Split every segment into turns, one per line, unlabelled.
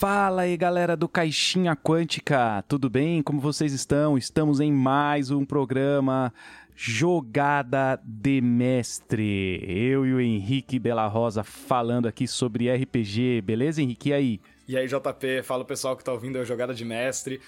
Fala aí, galera do Caixinha Quântica, tudo bem? Como vocês estão? Estamos em mais um programa Jogada de Mestre. Eu e o Henrique Bela Rosa falando aqui sobre RPG, beleza, Henrique? E aí?
E aí, JP, fala o pessoal que tá ouvindo a Jogada de Mestre.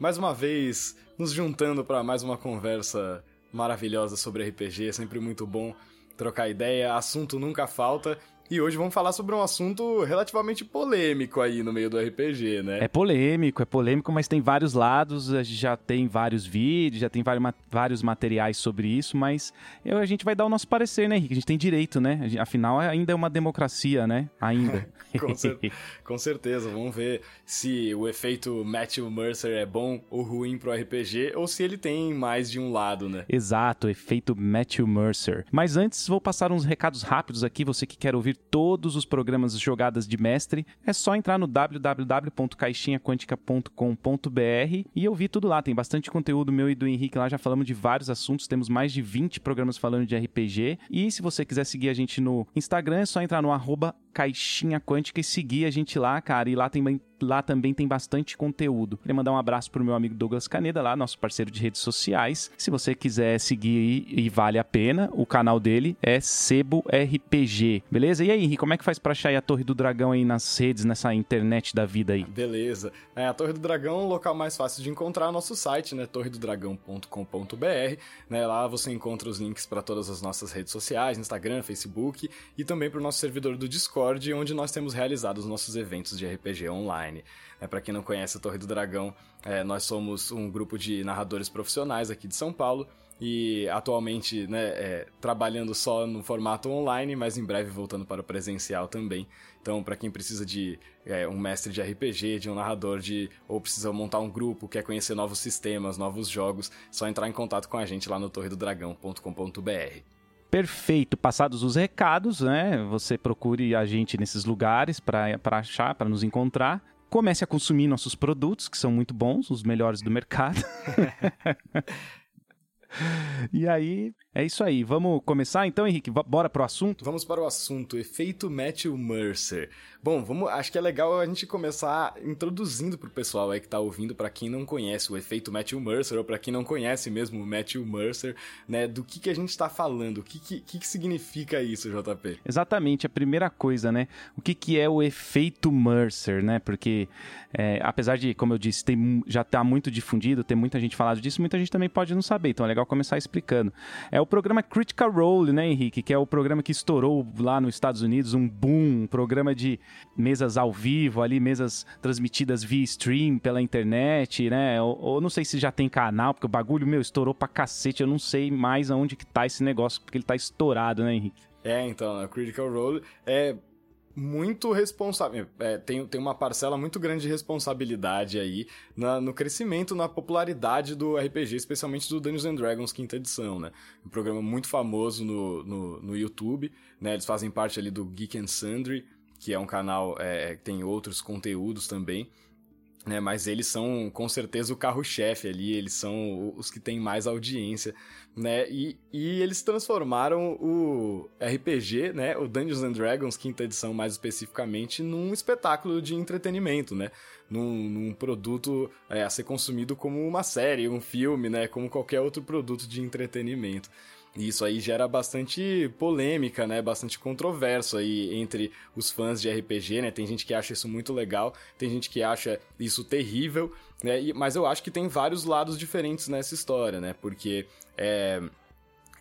Mais uma vez, nos juntando para mais uma conversa maravilhosa sobre RPG, é sempre muito bom trocar ideia, assunto nunca falta. E hoje vamos falar sobre um assunto relativamente polêmico aí no meio do RPG, né?
É polêmico, é polêmico, mas tem vários lados, a gente já tem vários vídeos, já tem vários materiais sobre isso, mas eu, a gente vai dar o nosso parecer, né, Henrique? A gente tem direito, né? Afinal, ainda é uma democracia, né? Ainda.
com, cer com, certeza, vamos ver se o efeito Matthew Mercer é bom ou ruim pro RPG, ou se ele tem mais de um lado, né?
Exato, efeito Matthew Mercer. Mas antes, vou passar uns recados rápidos aqui, você que quer ouvir todos os programas Jogadas de Mestre, é só entrar no www.caixinhaquântica.com.br e ouvir tudo lá. Tem bastante conteúdo meu e do Henrique lá, já falamos de vários assuntos, temos mais de 20 programas falando de RPG. E se você quiser seguir a gente no Instagram, é só entrar no arroba Caixinha Quântica e seguir a gente lá, cara. E lá tem lá também tem bastante conteúdo. Queria mandar um abraço pro meu amigo Douglas Caneda lá, nosso parceiro de redes sociais. Se você quiser seguir e vale a pena, o canal dele é Sebo RPG. Beleza? E aí, Henrique, como é que faz pra achar a Torre do Dragão aí nas redes, nessa internet da vida aí?
Beleza. É, a Torre do Dragão é o local mais fácil de encontrar nosso site, né? torredodragão.com.br. Né? Lá você encontra os links para todas as nossas redes sociais, Instagram, Facebook e também para o nosso servidor do Discord, onde nós temos realizado os nossos eventos de RPG online online. É, para quem não conhece a Torre do Dragão, é, nós somos um grupo de narradores profissionais aqui de São Paulo e atualmente né, é, trabalhando só no formato online, mas em breve voltando para o presencial também. Então, para quem precisa de é, um mestre de RPG, de um narrador, de ou precisa montar um grupo, quer conhecer novos sistemas, novos jogos, só entrar em contato com a gente lá no torredodragão.com.br.
Perfeito. Passados os recados, né? Você procure a gente nesses lugares para achar, para nos encontrar comece a consumir nossos produtos, que são muito bons, os melhores do mercado. e aí, é isso aí. Vamos começar então, Henrique? Bora pro assunto?
Vamos para o assunto, efeito Matthew Mercer. Bom, vamos, acho que é legal a gente começar introduzindo pro pessoal aí que tá ouvindo, para quem não conhece o efeito Matthew Mercer, ou para quem não conhece mesmo o Matthew Mercer, né, do que que a gente tá falando, o que que, que que significa isso, JP?
Exatamente, a primeira coisa, né, o que que é o efeito Mercer, né, porque é, apesar de, como eu disse, tem, já tá muito difundido, tem muita gente falando disso, muita gente também pode não saber, então é legal começar explicando. É o programa Critical Role, né, Henrique, que é o programa que estourou lá nos Estados Unidos, um boom, um programa de mesas ao vivo ali, mesas transmitidas via stream pela internet, né? Ou, ou, não sei se já tem canal, porque o bagulho, meu, estourou pra cacete. Eu não sei mais aonde que tá esse negócio, porque ele tá estourado, né, Henrique?
É, então, a Critical Role é muito responsável. É, tem, tem uma parcela muito grande de responsabilidade aí na, no crescimento, na popularidade do RPG, especialmente do Dungeons and Dragons quinta edição, né? Um programa muito famoso no, no, no YouTube, né? Eles fazem parte ali do Geek and Sundry, que é um canal é, que tem outros conteúdos também. Né, mas eles são com certeza o carro-chefe ali, eles são os que têm mais audiência, né? E, e eles transformaram o RPG, né? O Dungeons and Dragons, quinta edição mais especificamente, num espetáculo de entretenimento, né? Num, num produto é, a ser consumido como uma série, um filme, né? Como qualquer outro produto de entretenimento. E isso aí gera bastante polêmica, né? Bastante controverso aí entre os fãs de RPG, né? Tem gente que acha isso muito legal, tem gente que acha isso terrível, né? E, mas eu acho que tem vários lados diferentes nessa história, né? Porque é,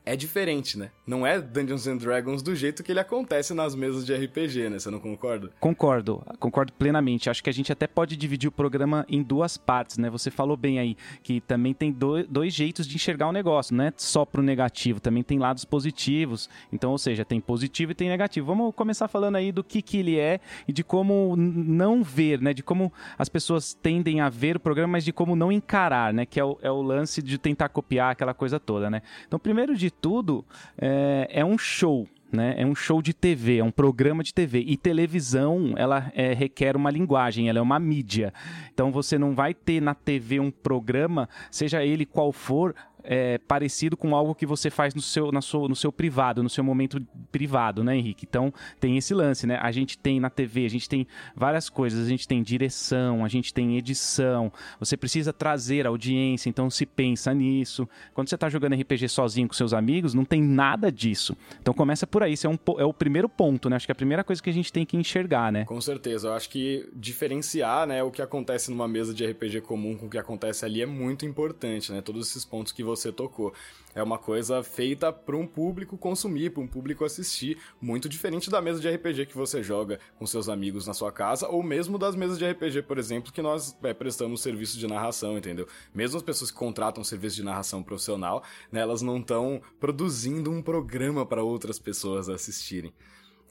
é diferente, né? Não é Dungeons and Dragons do jeito que ele acontece nas mesas de RPG, né? Você não concorda?
Concordo, concordo plenamente. Acho que a gente até pode dividir o programa em duas partes, né? Você falou bem aí que também tem dois, jeitos de enxergar o negócio, não é só pro negativo, também tem lados positivos. Então, ou seja, tem positivo e tem negativo. Vamos começar falando aí do que, que ele é e de como não ver, né? De como as pessoas tendem a ver o programa, mas de como não encarar, né? Que é o, é o lance de tentar copiar aquela coisa toda, né? Então, primeiro de tudo, é, é um show. Né? É um show de TV, é um programa de TV. E televisão, ela é, requer uma linguagem, ela é uma mídia. Então você não vai ter na TV um programa, seja ele qual for, é, parecido com algo que você faz no seu, na sua, no seu privado, no seu momento privado, né, Henrique? Então tem esse lance, né? A gente tem na TV, a gente tem várias coisas, a gente tem direção, a gente tem edição, você precisa trazer audiência, então se pensa nisso. Quando você está jogando RPG sozinho com seus amigos, não tem nada disso. Então começa por aí, isso é, um, é o primeiro ponto, né? Acho que é a primeira coisa que a gente tem que enxergar, né?
Com certeza, eu acho que diferenciar, né, o que acontece numa mesa de RPG comum com o que acontece ali é muito importante, né? Todos esses pontos que você tocou. É uma coisa feita para um público consumir, para um público assistir, muito diferente da mesa de RPG que você joga com seus amigos na sua casa, ou mesmo das mesas de RPG, por exemplo, que nós é, prestamos serviço de narração, entendeu? Mesmo as pessoas que contratam serviço de narração profissional, né, elas não estão produzindo um programa para outras pessoas assistirem.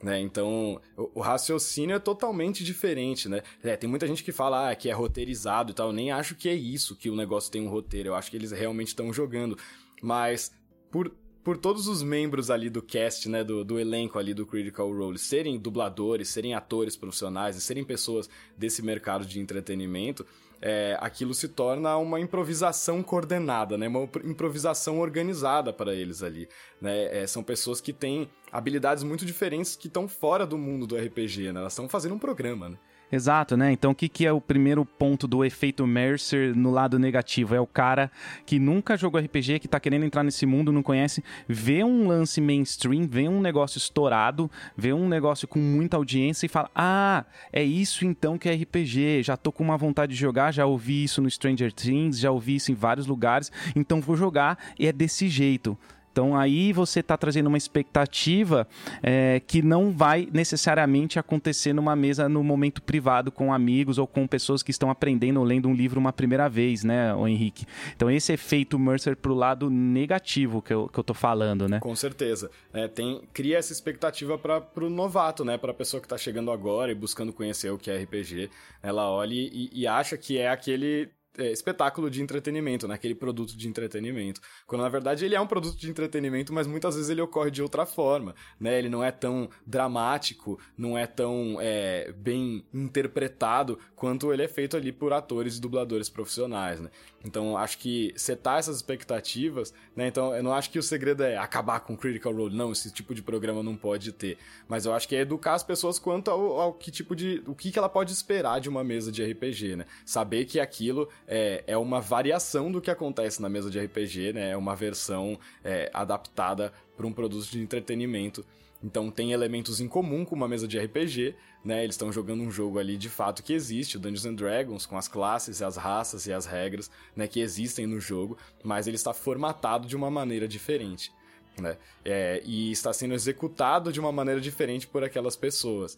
Né? Então, o, o, raciocínio é totalmente diferente, né? É, tem muita gente que fala ah, que é roteirizado e tal. Eu nem acho que é isso que o negócio tem um roteiro. Eu acho que eles realmente estão jogando. Mas, por, por todos os membros ali do cast, né, do, do elenco ali do Critical Role, serem dubladores, serem atores profissionais e serem pessoas desse mercado de entretenimento, é, aquilo se torna uma improvisação coordenada, né? Uma improvisação organizada para eles ali, né? É, são pessoas que têm habilidades muito diferentes que estão fora do mundo do RPG, né? Elas estão fazendo um programa, né?
Exato, né? Então, o que, que é o primeiro ponto do efeito Mercer no lado negativo? É o cara que nunca jogou RPG, que tá querendo entrar nesse mundo, não conhece, vê um lance mainstream, vê um negócio estourado, vê um negócio com muita audiência e fala: Ah, é isso então que é RPG. Já tô com uma vontade de jogar, já ouvi isso no Stranger Things, já ouvi isso em vários lugares, então vou jogar e é desse jeito. Então aí você está trazendo uma expectativa é, que não vai necessariamente acontecer numa mesa no momento privado com amigos ou com pessoas que estão aprendendo ou lendo um livro uma primeira vez, né, Henrique? Então esse efeito Mercer pro lado negativo que eu, que eu tô falando, né?
Com certeza. É, tem, cria essa expectativa para o novato, né? Para a pessoa que está chegando agora e buscando conhecer o que é RPG. Ela olha e, e acha que é aquele é, espetáculo de entretenimento, né? produto de entretenimento. Quando na verdade ele é um produto de entretenimento, mas muitas vezes ele ocorre de outra forma, né? Ele não é tão dramático, não é tão é, bem interpretado quanto ele é feito ali por atores e dubladores profissionais, né? Então acho que setar essas expectativas, né? Então eu não acho que o segredo é acabar com Critical Role, não, esse tipo de programa não pode ter. Mas eu acho que é educar as pessoas quanto ao, ao que tipo de. o que, que ela pode esperar de uma mesa de RPG, né? Saber que aquilo é, é uma variação do que acontece na mesa de RPG, né? É uma versão é, adaptada para um produto de entretenimento. Então tem elementos em comum com uma mesa de RPG, né? Eles estão jogando um jogo ali de fato que existe, o Dungeons and Dragons, com as classes, as raças e as regras, né, que existem no jogo, mas ele está formatado de uma maneira diferente. Né? É, e está sendo executado de uma maneira diferente por aquelas pessoas.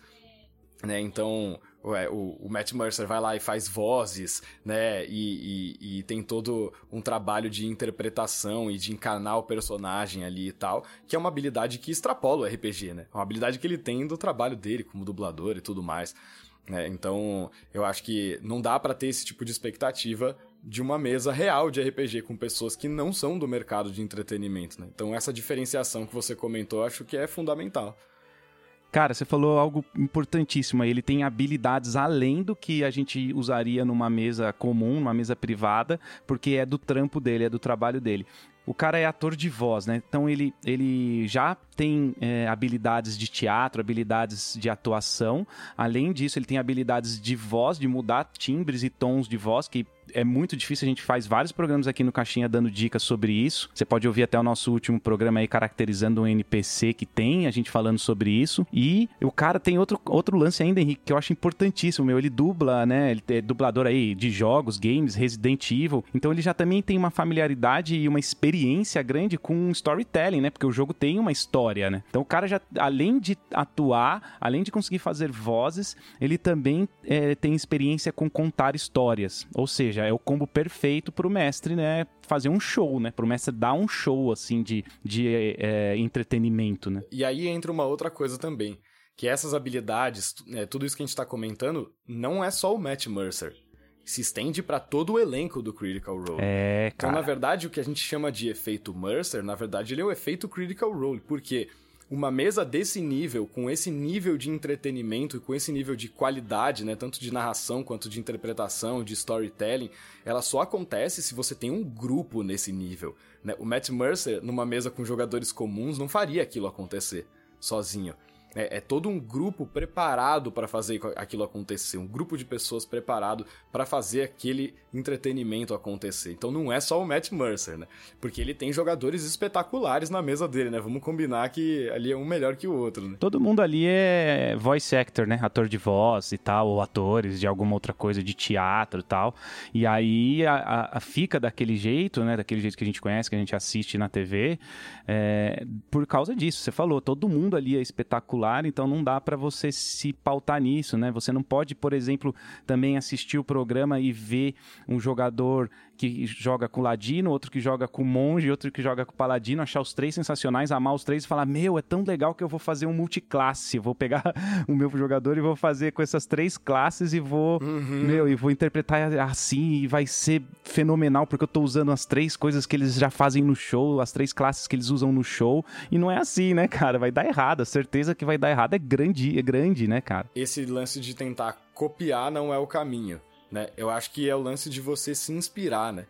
Né? Então, o, o, Matt Mercer vai lá e faz vozes, né? E, e, e, tem todo um trabalho de interpretação e de encarnar o personagem ali e tal, que é uma habilidade que extrapola o RPG, né? Uma habilidade que ele tem do trabalho dele como dublador e tudo mais. Né? Então, eu acho que não dá para ter esse tipo de expectativa de uma mesa real de RPG com pessoas que não são do mercado de entretenimento, né? Então, essa diferenciação que você comentou, acho que é fundamental.
Cara, você falou algo importantíssimo. Ele tem habilidades além do que a gente usaria numa mesa comum, numa mesa privada, porque é do trampo dele, é do trabalho dele. O cara é ator de voz, né? Então ele, ele já tem é, habilidades de teatro, habilidades de atuação. Além disso, ele tem habilidades de voz, de mudar timbres e tons de voz, que é muito difícil. A gente faz vários programas aqui no Caixinha dando dicas sobre isso. Você pode ouvir até o nosso último programa aí caracterizando um NPC que tem, a gente falando sobre isso. E o cara tem outro, outro lance ainda, Henrique, que eu acho importantíssimo, meu. Ele dubla, né? Ele é dublador aí de jogos, games, Resident Evil. Então ele já também tem uma familiaridade e uma experiência grande com storytelling, né? Porque o jogo tem uma história, né? Então o cara já, além de atuar, além de conseguir fazer vozes, ele também é, tem experiência com contar histórias. Ou seja, seja, é o combo perfeito pro mestre, né? Fazer um show, né? Pro mestre dar um show, assim, de, de é, entretenimento, né?
E aí entra uma outra coisa também. Que essas habilidades, né, tudo isso que a gente tá comentando, não é só o Matt Mercer se estende para todo o elenco do Critical Role.
É, cara.
Então, na verdade, o que a gente chama de efeito Mercer, na verdade, ele é o efeito Critical Role, porque uma mesa desse nível, com esse nível de entretenimento e com esse nível de qualidade, né, tanto de narração quanto de interpretação, de storytelling, ela só acontece se você tem um grupo nesse nível. Né? O Matt Mercer, numa mesa com jogadores comuns, não faria aquilo acontecer sozinho. É, é, todo um grupo preparado para fazer aquilo acontecer, um grupo de pessoas preparado para fazer aquele entretenimento acontecer. Então não é só o Matt Mercer, né? Porque ele tem jogadores espetaculares na mesa dele, né? Vamos combinar que ali é um melhor que o outro, né?
Todo mundo ali é voice actor, né? Ator de voz e tal, ou atores de alguma outra coisa de teatro e tal. E aí a, a, fica daquele jeito, né? Daquele jeito que a gente conhece, que a gente assiste na TV, é, por causa disso. Você falou, todo mundo ali é espetacular então não dá para você se pautar nisso, né? Você não pode, por exemplo, também assistir o programa e ver um jogador que joga com ladino, outro que joga com monge, outro que joga com paladino, achar os três sensacionais, amar os três e falar: Meu, é tão legal que eu vou fazer um multiclasse. vou pegar o meu jogador e vou fazer com essas três classes e vou, uhum. meu, e vou interpretar assim e vai ser fenomenal porque eu tô usando as três coisas que eles já fazem no show, as três classes que eles usam no show. E não é assim, né, cara? Vai dar errado. A certeza que vai dar errado é grande, é grande, né, cara?
Esse lance de tentar copiar não é o caminho né? Eu acho que é o lance de você se inspirar, né?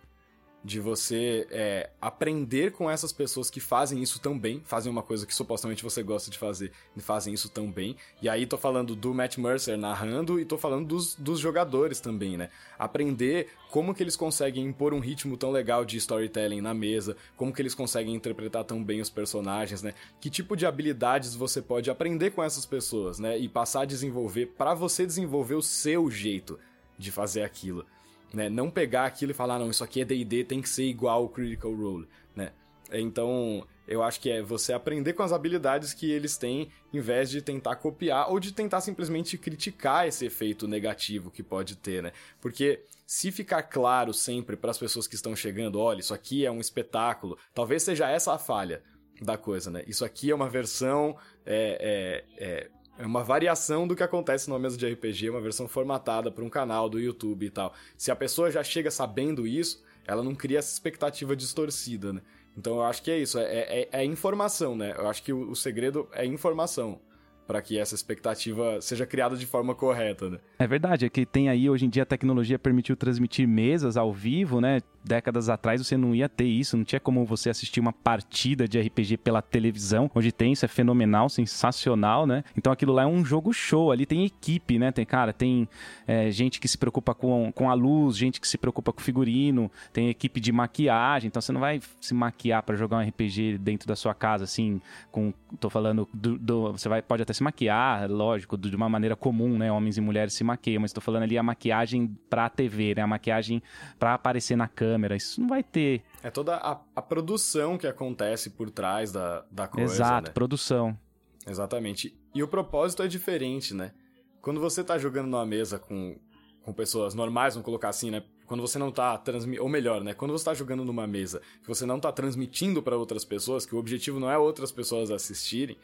De você é, aprender com essas pessoas que fazem isso tão bem, fazem uma coisa que supostamente você gosta de fazer e fazem isso tão bem. E aí tô falando do Matt Mercer narrando e tô falando dos, dos jogadores também, né? Aprender como que eles conseguem impor um ritmo tão legal de storytelling na mesa, como que eles conseguem interpretar tão bem os personagens, né? Que tipo de habilidades você pode aprender com essas pessoas, né? E passar a desenvolver para você desenvolver o seu jeito de fazer aquilo. Né? Não pegar aquilo e falar, não, isso aqui é D&D, tem que ser igual o Critical Role, né? Então, eu acho que é você aprender com as habilidades que eles têm, em vez de tentar copiar ou de tentar simplesmente criticar esse efeito negativo que pode ter, né? Porque se ficar claro sempre para as pessoas que estão chegando, olha, isso aqui é um espetáculo, talvez seja essa a falha da coisa, né? Isso aqui é uma versão é, é, é é uma variação do que acontece numa mesa de RPG, uma versão formatada para um canal do YouTube e tal. Se a pessoa já chega sabendo isso, ela não cria essa expectativa distorcida, né? Então eu acho que é isso, é, é, é informação, né? Eu acho que o, o segredo é informação para que essa expectativa seja criada de forma correta, né?
É verdade, é que tem aí hoje em dia a tecnologia permitiu transmitir mesas ao vivo, né? Décadas atrás você não ia ter isso, não tinha como você assistir uma partida de RPG pela televisão. Hoje tem, isso é fenomenal, sensacional, né? Então aquilo lá é um jogo show, ali tem equipe, né? Tem, cara, tem é, gente que se preocupa com, com a luz, gente que se preocupa com o figurino, tem equipe de maquiagem, então você não vai se maquiar para jogar um RPG dentro da sua casa, assim, com, tô falando, do, do, você vai, pode até se maquiar, lógico, de uma maneira comum, né? Homens e mulheres se maquiam, mas tô falando ali a maquiagem pra TV, né? A maquiagem pra aparecer na câmera. Isso não vai ter.
É toda a, a produção que acontece por trás da, da coisa.
Exato,
né?
produção.
Exatamente. E o propósito é diferente, né? Quando você tá jogando numa mesa com, com pessoas normais, vamos colocar assim, né? Quando você não tá transmitindo, ou melhor, né? Quando você tá jogando numa mesa que você não tá transmitindo para outras pessoas, que o objetivo não é outras pessoas assistirem,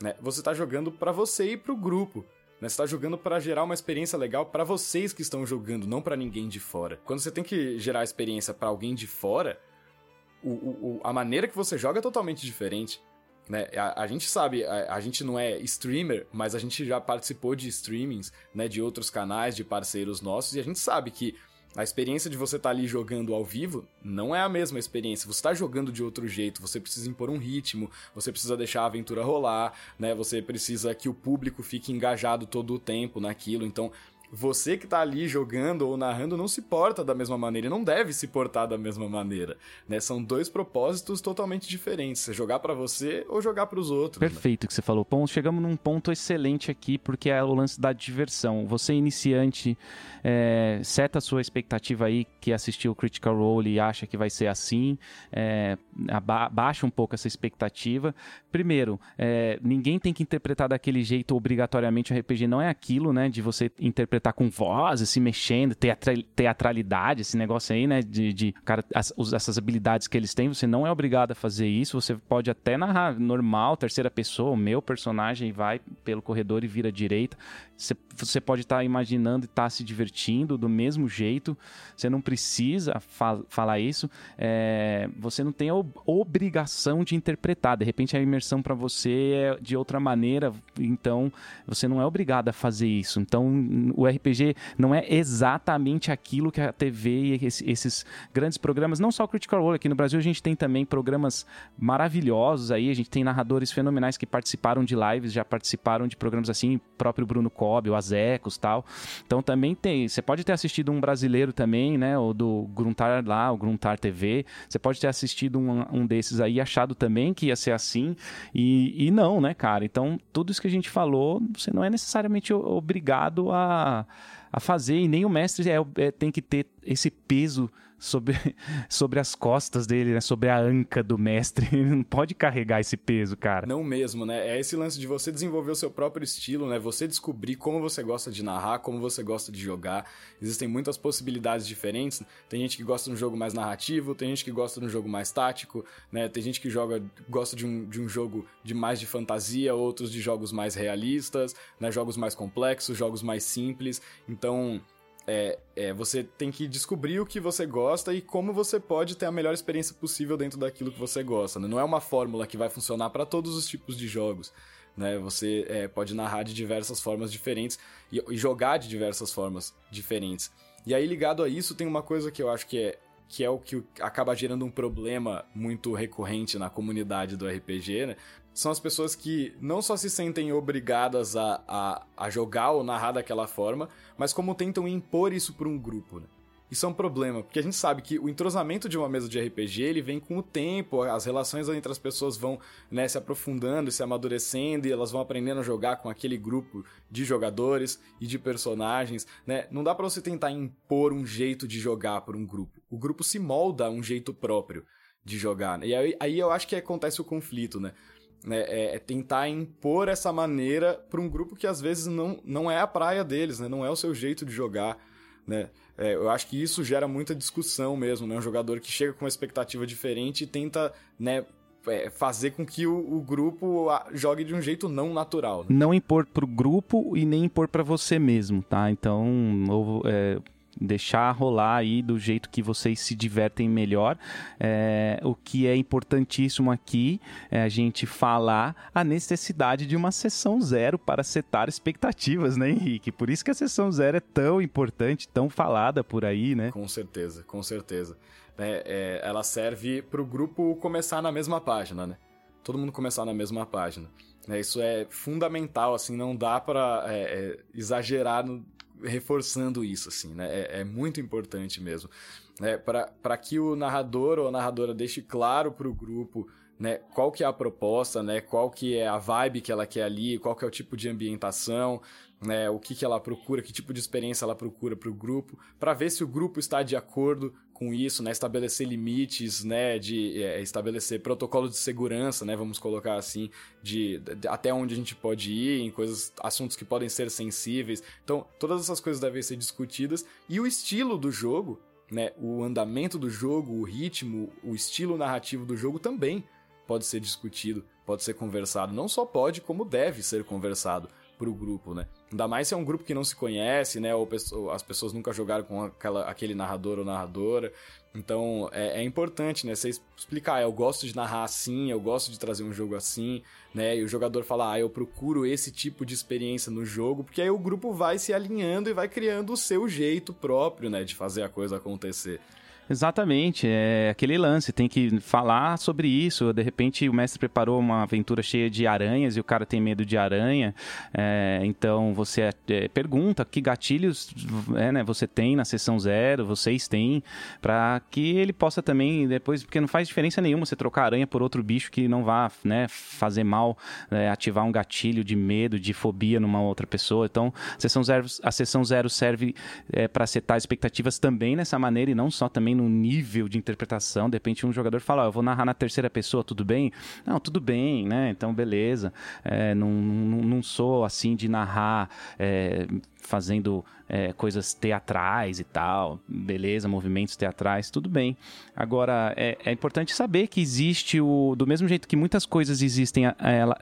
né? Você está jogando para você e para o grupo. Né? Você está jogando para gerar uma experiência legal para vocês que estão jogando, não para ninguém de fora. Quando você tem que gerar experiência para alguém de fora, o, o, a maneira que você joga é totalmente diferente. Né? A, a gente sabe, a, a, gente não é streamer, mas a gente já participou de streamings né, de outros canais, de parceiros nossos, e a gente sabe que a experiência de você estar tá ali jogando ao vivo não é a mesma experiência. Você está jogando de outro jeito, você precisa impor um ritmo, você precisa deixar a aventura rolar, né? Você precisa que o público fique engajado todo o tempo naquilo. Então, você que tá ali jogando ou narrando não se porta da mesma maneira e não deve se portar da mesma maneira, né? São dois propósitos totalmente diferentes, jogar para você ou jogar para os outros.
Né? Perfeito
né?
que você falou. Bom, chegamos num ponto excelente aqui porque é o lance da diversão. Você iniciante é, seta a sua expectativa aí que assistiu o Critical Role e acha que vai ser assim, é, abaixa um pouco essa expectativa. Primeiro, é, ninguém tem que interpretar daquele jeito obrigatoriamente o RPG não é aquilo, né? De você interpretar interpretar com voz, se mexendo, teatralidade, esse negócio aí, né? De, de cara, as, essas habilidades que eles têm, você não é obrigado a fazer isso. Você pode até narrar normal, terceira pessoa, o meu personagem vai pelo corredor e vira direita. Você, você pode estar tá imaginando e estar tá se divertindo do mesmo jeito. Você não precisa fa falar isso. É, você não tem a obrigação de interpretar. De repente a imersão para você é de outra maneira. Então você não é obrigado a fazer isso. Então o RPG não é exatamente aquilo que a TV e esses grandes programas, não só o Critical Role, aqui no Brasil a gente tem também programas maravilhosos aí. A gente tem narradores fenomenais que participaram de lives, já participaram de programas assim, próprio Bruno Cobb, o Azecos tal. Então também tem. Você pode ter assistido um brasileiro também, né? O do Gruntar lá, o Gruntar TV. Você pode ter assistido um, um desses aí, achado também que ia ser assim. E, e não, né, cara? Então, tudo isso que a gente falou, você não é necessariamente obrigado a, a fazer, e nem o mestre é, é tem que ter esse peso sobre, sobre as costas dele, né? Sobre a anca do mestre. Ele não pode carregar esse peso, cara.
Não mesmo, né? É esse lance de você desenvolver o seu próprio estilo, né? Você descobrir como você gosta de narrar, como você gosta de jogar. Existem muitas possibilidades diferentes. Tem gente que gosta de um jogo mais narrativo, tem gente que gosta de um jogo mais tático, né? Tem gente que joga, gosta de um, de um jogo de mais de fantasia, outros de jogos mais realistas, né? Jogos mais complexos, jogos mais simples. Então, é, é, você tem que descobrir o que você gosta e como você pode ter a melhor experiência possível dentro daquilo que você gosta. Né? Não é uma fórmula que vai funcionar para todos os tipos de jogos. Né? Você é, pode narrar de diversas formas diferentes e, e, jogar de diversas formas diferentes. E aí, ligado a isso, tem uma coisa que eu acho que é, que é o que acaba gerando um problema muito recorrente na comunidade do RPG, né? São as pessoas que não só se sentem obrigadas a, a, a jogar ou narrar daquela forma, mas como tentam impor isso para um grupo. Né? Isso é um problema, porque a gente sabe que o entrosamento de uma mesa de RPG ele vem com o tempo, as relações entre as pessoas vão né, se aprofundando, se amadurecendo e elas vão aprendendo a jogar com aquele grupo de jogadores e de personagens. Né? Não dá para você tentar impor um jeito de jogar por um grupo. O grupo se molda a um jeito próprio de jogar. Né? E aí, aí eu acho que acontece o conflito, né? Né, é, é, tentar impor essa maneira para um grupo que às vezes não, não é a praia deles, né, não é o seu jeito de jogar. Né? É, eu acho que isso gera muita discussão mesmo, né? Um jogador que chega com uma expectativa diferente e tenta né, é, fazer com que o, o, grupo jogue de um jeito não natural. Né?
Não impor para o grupo e nem impor para você mesmo, tá? Então, ou, é, deixar rolar aí do jeito que vocês se divertem melhor. É, o que é importantíssimo aqui é a gente falar a necessidade de uma sessão zero para setar expectativas, né, Henrique? Por isso que a sessão zero é tão importante, tão falada por aí, né?
Com certeza, com certeza. É, é, ela serve para o grupo começar na mesma página, né? Todo mundo começar na mesma página. É, isso é fundamental, assim, não dá para é, é, exagerar no, reforçando isso, assim, né? É, é muito importante mesmo. É, para que o narrador ou a narradora deixe claro para o grupo né, qual que é a proposta, né, qual que é a vibe que ela quer ali, qual que é o tipo de ambientação, né, o que, que ela procura, que tipo de experiência ela procura para o grupo, para ver se o grupo está de acordo com isso, né, estabelecer limites, né, de é, estabelecer protocolos de segurança, né, vamos colocar assim, de, de, até onde a gente pode ir, em coisas, assuntos que podem ser sensíveis. Então, todas essas coisas devem ser discutidas e o estilo do jogo, né, o andamento do jogo, o ritmo, o estilo narrativo do jogo também pode ser discutido, pode ser conversado. Não só pode, como deve ser conversado pro grupo, né? Ainda mais se é um grupo que não se conhece, né? Ou, as pessoas nunca jogaram com aquela, aquele narrador ou narradora. Então é, é, importante, né? Você explicar, ah, eu gosto de narrar assim, eu gosto de trazer um jogo assim, né? E o jogador falar, ah, eu procuro esse tipo de experiência no jogo, porque aí o grupo vai se alinhando e vai criando o seu jeito próprio, né? De fazer a coisa acontecer.
Exatamente, é aquele lance, tem que falar sobre isso. De repente o mestre preparou uma aventura cheia de aranhas e o cara tem medo de aranha, é, então você é, pergunta que gatilhos é, né, você tem na sessão zero, vocês têm, para que ele possa também depois, porque não faz diferença nenhuma você trocar aranha por outro bicho que não vá né, fazer mal, é, ativar um gatilho de medo, de fobia numa outra pessoa. Então a sessão zero, a sessão zero serve é, para setar expectativas também nessa maneira e não só também no nível de interpretação. De repente, um jogador fala: oh, Eu vou narrar na terceira pessoa, tudo bem? Não, tudo bem, né? Então, beleza. É, não, não, não, sou assim de narrar. É, fazendo é, coisas teatrais e tal, beleza, movimentos teatrais, tudo bem. Agora, é, é importante saber que existe o. Do mesmo jeito que muitas coisas existem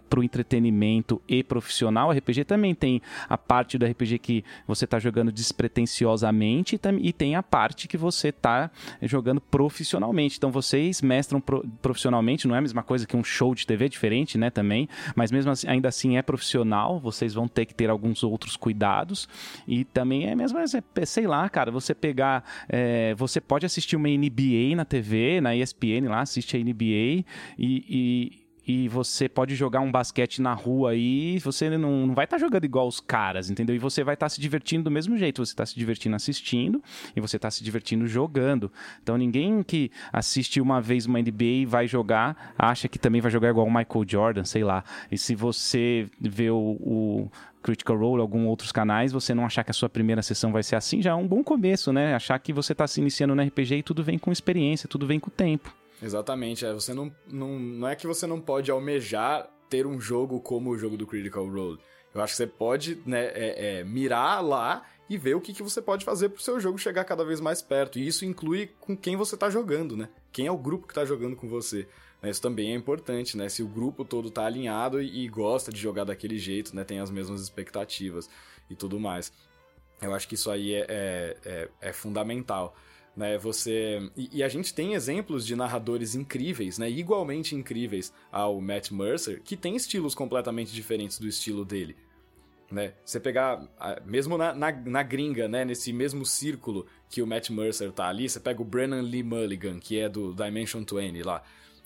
para o entretenimento e profissional, o RPG também tem a parte do RPG que você está jogando despretensiosamente e tem a parte que você está jogando profissionalmente. Então, vocês mestram pro, profissionalmente, não é a mesma coisa que um show de TV, diferente, né, também, mas mesmo assim, ainda assim é profissional, vocês vão ter que ter alguns outros cuidados e também é mesmo, é, sei lá, cara, você pegar, é, você pode assistir uma NBA na TV, na ESPN lá, assiste a NBA e, e e você pode jogar um basquete na rua aí, você não, não vai estar tá jogando igual os caras, entendeu? E você vai estar tá se divertindo do mesmo jeito. Você está se divertindo assistindo e você está se divertindo jogando. Então ninguém que assiste uma vez uma NBA e vai jogar acha que também vai jogar igual o Michael Jordan, sei lá. E se você vê o, o Critical Role, alguns outros canais, você não achar que a sua primeira sessão vai ser assim, já é um bom começo, né? Achar que você está se iniciando no RPG e tudo vem com experiência, tudo vem com tempo.
Exatamente, é, você não, não, não é que você não pode almejar ter um jogo como o jogo do Critical Role. Eu acho que você pode né, é, é, mirar lá e ver o que, que você pode fazer para o seu jogo chegar cada vez mais perto. E isso inclui com quem você está jogando, né? Quem é o grupo que está jogando com você. Né, isso também é importante, né? Se o grupo todo tá alinhado e, gosta de jogar daquele jeito, né? Tem as mesmas expectativas e tudo mais. Eu acho que isso aí é, é, é, é fundamental. Né, você e, e, a gente tem exemplos de narradores incríveis, né, igualmente incríveis ao Matt Mercer, que tem estilos completamente diferentes do estilo dele. Né? Você pegar, mesmo na, na, na, gringa, né, nesse mesmo círculo que o Matt Mercer tá ali, você pega o Brennan Lee Mulligan, que é do Dimension 20 lá.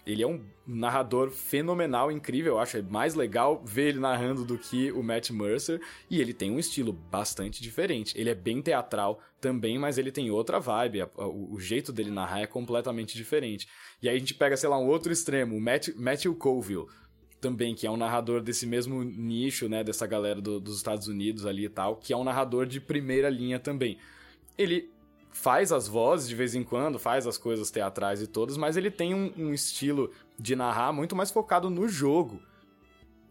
Ele é um narrador fenomenal, incrível, eu acho. É mais legal ver ele narrando do que o Matt Mercer. E ele tem um estilo bastante diferente. Ele é bem teatral também, mas ele tem outra vibe. O, jeito dele narrar é completamente diferente. E aí a gente pega, sei lá, um outro extremo, o Matt, Matthew Colville também, que é um narrador desse mesmo nicho, né, dessa galera do, dos Estados Unidos ali e tal, que é um narrador de primeira linha também. Ele faz as vozes de vez em quando, faz as coisas teatrais e todas, mas ele tem um, um estilo de narrar muito mais focado no jogo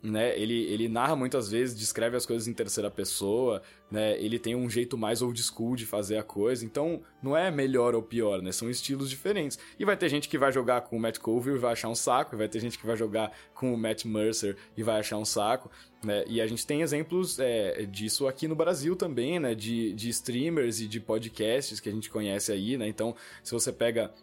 né? Ele, ele narra muitas vezes, descreve as coisas em terceira pessoa, né? Ele tem um jeito mais old school de fazer a coisa. Então, não é melhor ou pior, né? São estilos diferentes. E vai ter gente que vai jogar com o Matt Colville e vai achar um saco, e vai ter gente que vai jogar com o Matt Mercer e vai achar um saco, né? E a gente tem exemplos é, disso aqui no Brasil também, né? De, de streamers e de podcasts que a gente conhece aí, né? Então, se você pega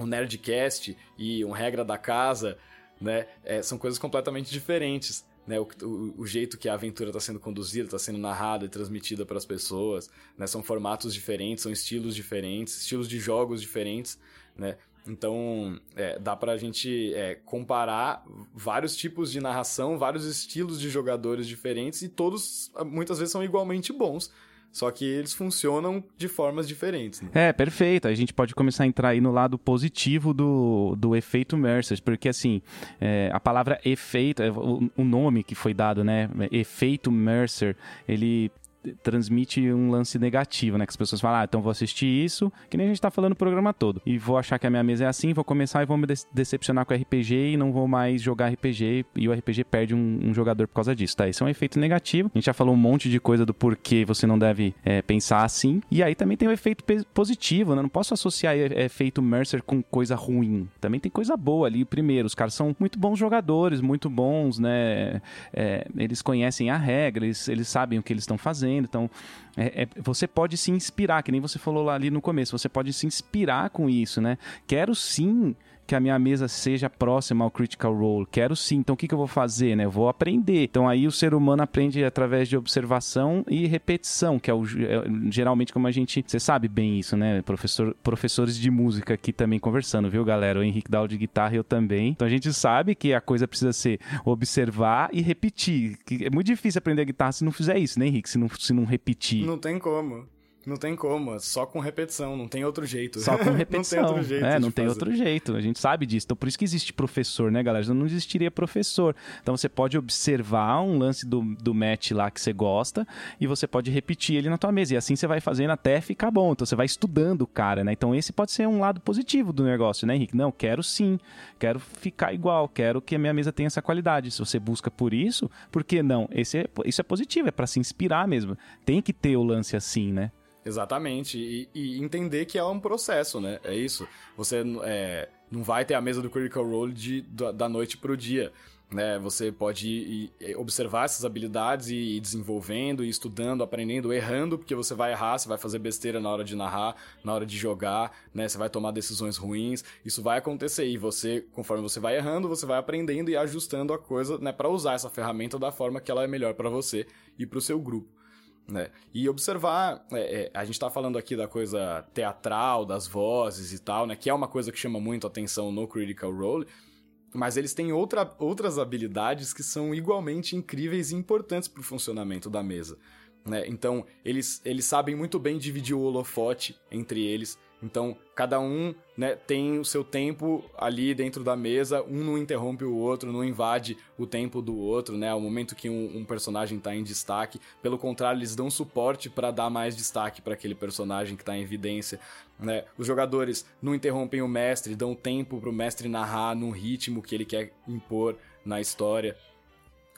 o Nerdcast e um Regra da Casa, né? É, são coisas completamente diferentes. Né, o, o, o, jeito que a aventura está sendo conduzida, está sendo narrada e transmitida para as pessoas, né, são formatos diferentes, são estilos diferentes, estilos de jogos diferentes, né, então é, dá para a gente é, comparar vários tipos de narração, vários estilos de jogadores diferentes e todos muitas vezes são igualmente bons, só que eles funcionam de formas diferentes. Né?
É, perfeito. A gente pode começar a entrar aí no lado positivo do, do efeito Mercer, porque assim, é, a palavra efeito, é, o, o nome que foi dado, né? Efeito Mercer, ele transmite um lance negativo, né? Que as pessoas falam, ah, então vou assistir isso, que nem a gente tá falando o programa todo. E vou achar que a minha mesa é assim, vou começar e vou me decepcionar com o RPG e não vou mais jogar RPG e o RPG perde um, um, jogador por causa disso, tá? Esse é um efeito negativo. A gente já falou um monte de coisa do porquê você não deve é, pensar assim. E aí também tem o efeito positivo, né? Não posso associar efeito Mercer com coisa ruim. Também tem coisa boa ali. Primeiro, os caras são muito bons jogadores, muito bons, né? É, eles conhecem a regra, eles, eles sabem o que eles estão fazendo fazendo. Então, é, é, você pode se inspirar, que nem você falou lá ali no começo, você pode se inspirar com isso, né? Quero sim que a minha mesa seja próxima ao Critical Role. Quero sim. Então o que, que eu vou fazer? Né? Eu vou aprender. Então aí o ser humano aprende através de observação e repetição, que é, o, é geralmente como a gente. Você sabe bem isso, né? Professor, professores de música aqui também conversando, viu, galera? O Henrique dá aula de guitarra eu também. Então a gente sabe que a coisa precisa ser observar e repetir. Que é muito difícil aprender a guitarra se não fizer isso, né, Henrique? Se não, se não repetir.
Não tem como. Não tem como, só com repetição, não tem outro jeito.
Só com repetição. não tem outro jeito. É, não tem fazer. outro jeito. A gente sabe disso. Então por isso que existe professor, né, galera? Não existiria professor. Então você pode observar um lance do, do match lá que você gosta e você pode repetir ele na tua mesa. E assim você vai fazendo até ficar bom. Então você vai estudando o cara, né? Então esse pode ser um lado positivo do negócio, né, Henrique? Não, quero sim. Quero ficar igual. Quero que a minha mesa tenha essa qualidade. Se você busca por isso, por que não? Esse é, isso é positivo, é para se inspirar mesmo. Tem que ter o lance assim, né?
Exatamente. E, e, entender que é um processo, né? É isso. Você é, não vai ter a mesa do Critical Role de, da noite pro dia. Né, você pode ir, ir observar essas habilidades e ir desenvolvendo, e estudando, aprendendo, errando, porque você vai errar, você vai fazer besteira na hora de narrar, na hora de jogar, né? Você vai tomar decisões ruins, isso vai acontecer e você, conforme você vai errando, você vai aprendendo e ajustando a coisa, né, para usar essa ferramenta da forma que ela é melhor para você e para o seu grupo. Né? E observar, é, é, a gente está falando aqui da coisa teatral, das vozes e tal, né? Que é uma coisa que chama muito atenção no Critical Role, mas eles têm outra, outras habilidades que são igualmente incríveis e importantes para o funcionamento da mesa. Né? Então, eles, eles sabem muito bem dividir o holofote entre eles. Então, cada um né, tem o seu tempo ali dentro da mesa, um não interrompe o outro, não invade o tempo do outro, né? Ao momento que um, um personagem está em destaque. Pelo contrário, eles dão suporte para dar mais destaque para aquele personagem que está em evidência. Né? Os jogadores não interrompem o mestre, dão tempo para o mestre narrar no ritmo que ele quer impor na história.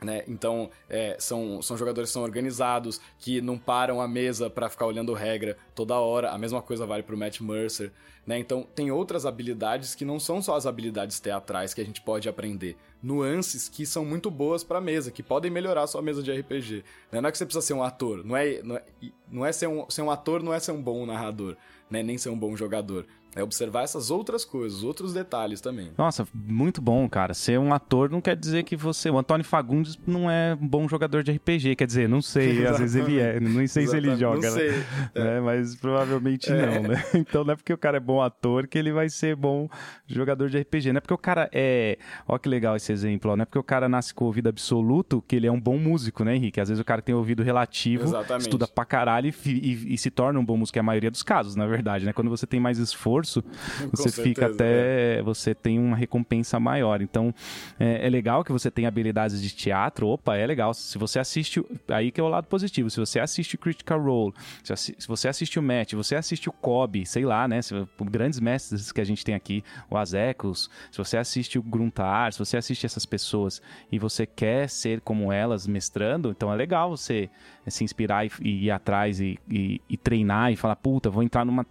Né? Então, é, são, são jogadores que são organizados, que não param a mesa para ficar olhando regra toda hora. A mesma coisa vale para o Matt Mercer. Né? Então, tem outras habilidades que não são só as habilidades teatrais que a gente pode aprender. Nuances que são muito boas para a mesa, que podem melhorar a sua mesa de RPG. Né? Não é que você precisa ser um ator. Não é, não é, não é ser, um, ser um ator, não é ser um bom narrador. Né? Nem ser um bom jogador. É observar essas outras coisas, outros detalhes também.
Nossa, muito bom, cara. Ser um ator não quer dizer que você. O Antônio Fagundes não é um bom jogador de RPG, quer dizer, não sei, às vezes ele é. Não sei se ele joga, não né? sei. É. Mas provavelmente é. não, né? Então não é porque o cara é bom ator que ele vai ser bom jogador de RPG. Não é porque o cara é. Olha que legal esse exemplo, ó. Não é porque o cara nasce com ouvido absoluto que ele é um bom músico, né, Henrique? Às vezes o cara tem ouvido relativo, Exatamente. estuda pra caralho e, e, e se torna um bom músico, é a maioria dos casos, na verdade, né? Quando você tem mais esforço esforço, você certeza, fica até. É. Você tem uma recompensa maior. Então, é, é, legal que você tenha habilidades de teatro. Opa, é legal. Se você assiste. Aí que é o lado positivo. Se você assiste o Critical Role, se, você assiste o Match, você assiste o Kobe, sei lá, né? Se, grandes mestres que a gente tem aqui, o Azekos, se você assiste o Gruntar, se você assiste essas pessoas e você quer ser como elas mestrando, então é legal você se inspirar e, e ir atrás e, e, e, treinar e falar, puta, vou entrar numa.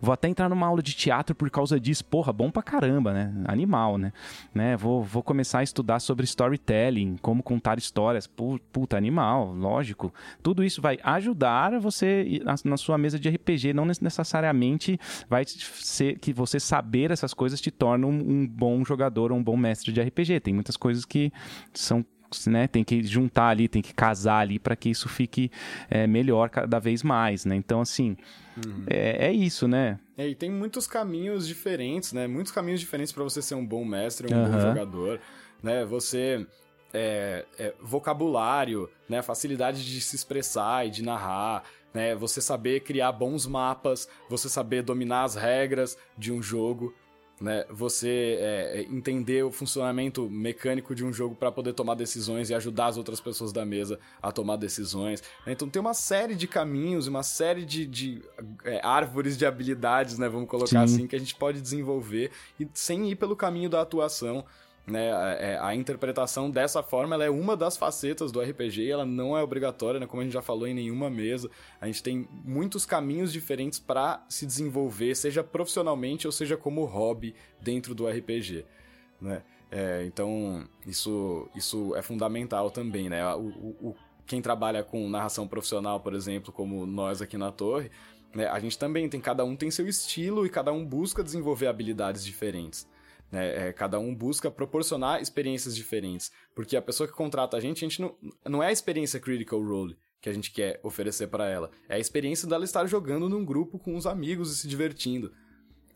Vou até entrar numa aula de teatro por causa disso. Porra, bom pra caramba, né? Animal, né? né? Vou, vou começar a estudar sobre storytelling, como contar histórias. Puta, animal, lógico. Tudo isso vai ajudar você na sua mesa de RPG. Não necessariamente vai ser que você saber essas coisas te torna um, um bom jogador ou um bom mestre de RPG. Tem muitas coisas que são né? Tem que juntar ali, tem que casar ali para que isso fique é, melhor cada vez mais, né? Então, assim, uhum. é, é, isso, né?
É, e tem muitos caminhos diferentes, né? Muitos caminhos diferentes para você ser um bom mestre, um uhum. bom jogador, né? Você... É, é, vocabulário, né? Facilidade de se expressar e de narrar, né? Você saber criar bons mapas, você saber dominar as regras de um jogo, né? Você é, é, entender o funcionamento mecânico de um jogo para poder tomar decisões e ajudar as outras pessoas da mesa a tomar decisões. Né? Então tem uma série de caminhos, uma série de, de é, árvores de habilidades, né? Vamos colocar Sim. assim, que a gente pode desenvolver e sem ir pelo caminho da atuação. Né, a, é, a, interpretação dessa forma ela é uma das facetas do RPG, ela não é obrigatória, né, como a gente já falou em nenhuma mesa. A gente tem muitos caminhos diferentes para se desenvolver, seja profissionalmente ou seja como hobby dentro do RPG. Né? É, então, isso, isso é fundamental também. Né? O, o, quem trabalha com narração profissional, por exemplo, como nós aqui na Torre, né, a gente também tem, cada um tem seu estilo e cada um busca desenvolver habilidades diferentes. Né? É, cada um busca proporcionar experiências diferentes. Porque a pessoa que contrata a gente, a gente não, não é a experiência Critical Role que a gente quer oferecer para ela. É a experiência dela estar jogando num grupo com os amigos e se divertindo.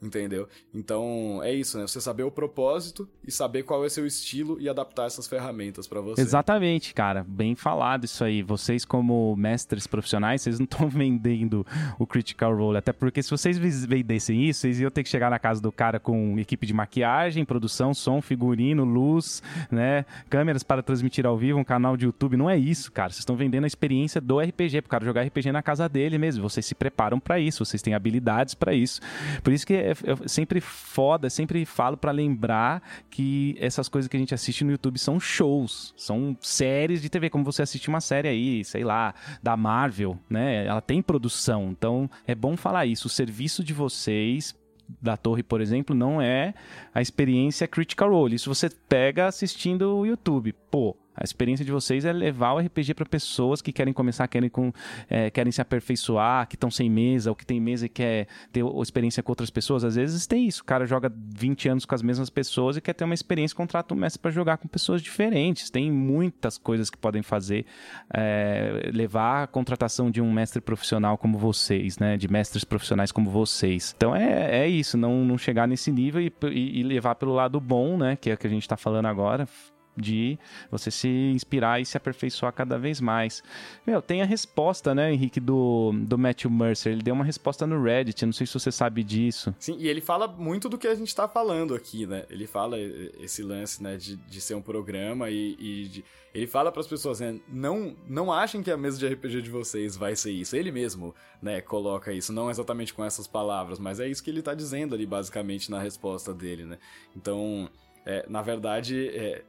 Entendeu? Então, é isso, né? Você saber o propósito e saber qual é seu estilo e adaptar essas ferramentas para você.
Exatamente, cara. Bem falado isso aí. Vocês, como mestres profissionais, vocês não estão vendendo o Critical Role. Até porque se vocês vendessem isso, vocês iam ter que chegar na casa do cara com equipe de maquiagem, produção, som, figurino, luz, né? Câmeras para transmitir ao vivo, um canal de YouTube. Não é isso, cara. Vocês estão vendendo a experiência do RPG, pro cara jogar RPG na casa dele mesmo. Vocês se preparam para isso, vocês têm habilidades para isso. Por isso que é sempre foda, sempre falo para lembrar que essas coisas que a gente assiste no YouTube são shows, são séries de TV, como você assiste uma série aí, sei lá, da Marvel, né? Ela tem produção, então é bom falar isso. O serviço de vocês da torre, por exemplo, não é a experiência Critical Role. Isso você pega assistindo o YouTube. Pô, a experiência de vocês é levar o RPG para pessoas que querem começar, querem, com, é, querem se aperfeiçoar, que estão sem mesa, ou que tem mesa e quer ter experiência com outras pessoas. Às vezes tem isso. O cara joga 20 anos com as mesmas pessoas e quer ter uma experiência, contrata um mestre para jogar com pessoas diferentes. Tem muitas coisas que podem fazer é, levar a contratação de um mestre profissional como vocês, né? De mestres profissionais como vocês. Então é, é isso, não, não chegar nesse nível e, e, e levar pelo lado bom, né? Que é o que a gente está falando agora de você se inspirar e se aperfeiçoar cada vez mais. Meu, tem a resposta, né, Henrique, do, do Matthew Mercer. Ele deu uma resposta no Reddit, não sei se você sabe disso.
Sim, e ele fala muito do que a gente tá falando aqui, né? Ele fala esse lance, né, de, de ser um programa e, e de... Ele fala para as pessoas, né, não, não achem que a mesa de RPG de vocês vai ser isso. Ele mesmo, né, coloca isso, não exatamente com essas palavras, mas é isso que ele tá dizendo ali, basicamente, na resposta dele, né? Então, é, na verdade, é,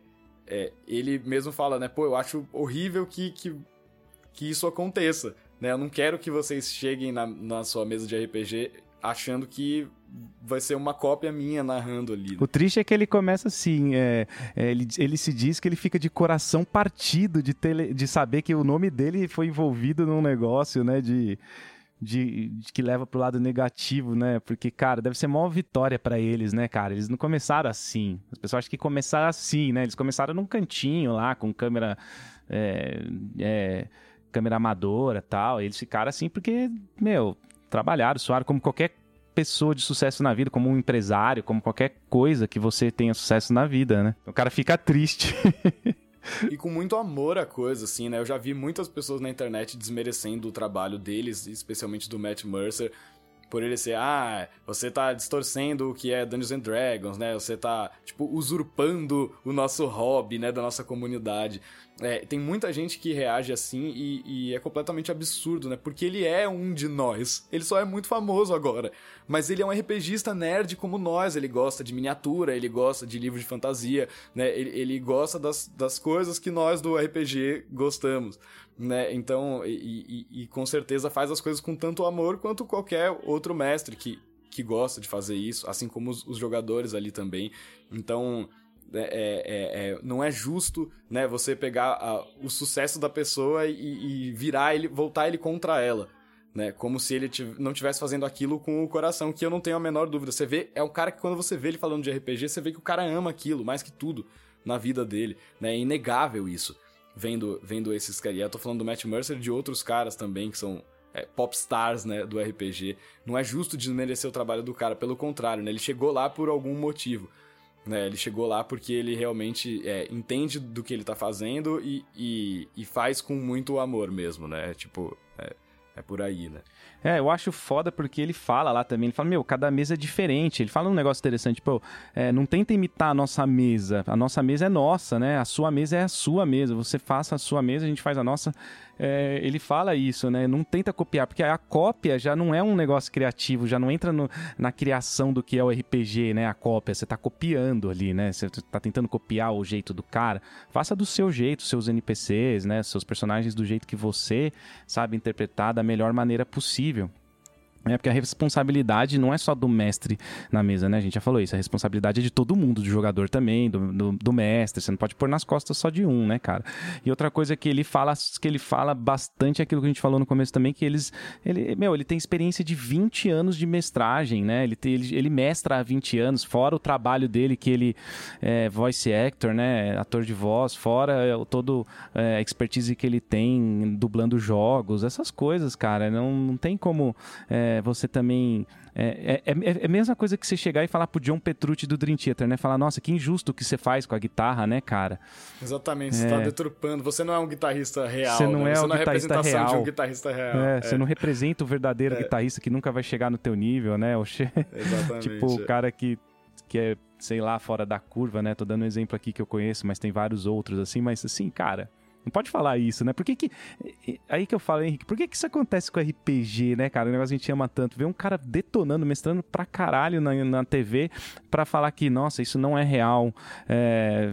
é, ele mesmo fala, né? Pô, eu acho horrível que, que, que isso aconteça, né? Eu não quero que vocês cheguem na, na sua mesa de RPG achando que vai ser uma cópia minha narrando ali. Né?
O triste é que ele começa assim, é, é, ele, ele se diz que ele fica de coração partido de, ter, de saber que o nome dele foi envolvido num negócio, né, de de, de, que leva pro lado negativo, né? Porque, cara, deve ser uma vitória para eles, né, cara? Eles não começaram assim. As pessoas acham que começaram assim, né? Eles começaram num cantinho lá, com câmera. É, é, câmera amadora tal. Eles ficaram assim porque, meu, trabalharam, suaram como qualquer pessoa de sucesso na vida, como um empresário, como qualquer coisa que você tenha sucesso na vida, né? O cara fica triste.
e com muito amor a coisa, assim, né? Eu já vi muitas pessoas na internet desmerecendo o trabalho deles, especialmente do Matt Mercer, por ele ser, ah, você tá distorcendo o que é Dungeons and Dragons, né? Você tá, tipo, usurpando o nosso hobby, né, da nossa comunidade. É, tem muita gente que reage assim e, e, é completamente absurdo, né? Porque ele é um de nós. Ele só é muito famoso agora. Mas ele é um RPGista nerd como nós. Ele gosta de miniatura, ele gosta de livros de fantasia, né? Ele, ele gosta das, das coisas que nós do RPG gostamos, né? Então, e, e, e com certeza faz as coisas com tanto amor quanto qualquer outro mestre que, que gosta de fazer isso, assim como os, os jogadores ali também. Então é, é, é, é, não é justo, né, você pegar a, o sucesso da pessoa e, e, virar ele, voltar ele contra ela, né, como se ele não estivesse fazendo aquilo com o coração, que eu não tenho a menor dúvida. Você vê, é um cara que quando você vê ele falando de RPG, você vê que o cara ama aquilo mais que tudo na vida dele, né, é inegável isso, vendo, vendo esses caras. E eu tô falando do Matt Mercer e de outros caras também que são é, pop stars, né, do RPG. Não é justo desmerecer o trabalho do cara, pelo contrário, né, ele chegou lá por algum motivo. Né, ele chegou lá porque ele realmente é, entende do que ele tá fazendo e, e, e, faz com muito amor mesmo, né? Tipo, é, é por aí, né?
É, eu acho foda porque ele fala lá também, ele fala, meu, cada mesa é diferente. Ele fala um negócio interessante, pô, é, não tenta imitar a nossa mesa. A nossa mesa é nossa, né? A sua mesa é a sua mesa. Você faça a sua mesa, a gente faz a nossa. É, ele fala isso, né? Não tenta copiar, porque a cópia já não é um negócio criativo, já não entra no, na criação do que é o RPG, né? A cópia, você tá copiando ali, né? Você tá tentando copiar o jeito do cara. Faça do seu jeito, seus NPCs, né? Seus personagens do jeito que você sabe interpretar da melhor maneira possível possível. É porque a responsabilidade não é só do mestre na mesa, né? A gente já falou isso. A responsabilidade é de todo mundo, do jogador também, do, do, do, mestre. Você não pode pôr nas costas só de um, né, cara? E outra coisa que ele fala, que ele fala bastante é aquilo que a gente falou no começo também, que eles. Ele, meu, ele tem experiência de 20 anos de mestragem, né? Ele, tem, ele, ele mestra há 20 anos, fora o trabalho dele, que ele é voice actor, né? Ator de voz, fora é, todo é, expertise que ele tem dublando jogos, essas coisas, cara. Não, não tem como. É, é, você também. É, é, é, é, a mesma coisa que você chegar e falar pro John Petrucci do Dream Theater, né? Falar, nossa, que injusto o que você faz com a guitarra, né, cara?
Exatamente, você tá é. deturpando. Você não é um guitarrista real.
Você não
né?
é
você
um
não é
real.
de um guitarrista real.
É, Você não representa o verdadeiro guitarrista que nunca vai chegar no teu nível, né?
Exatamente.
tipo, o cara que, que é, sei lá, fora da curva, né? Tô dando um exemplo aqui que eu conheço, mas tem vários outros, assim, mas assim, cara não pode falar isso, né? Por que que... Aí que eu falo, Henrique, por que que isso acontece com RPG, né, cara? O negócio a gente ama tanto. Ver um cara detonando, mestrando pra caralho na, na TV pra falar que, nossa, isso não é real. É...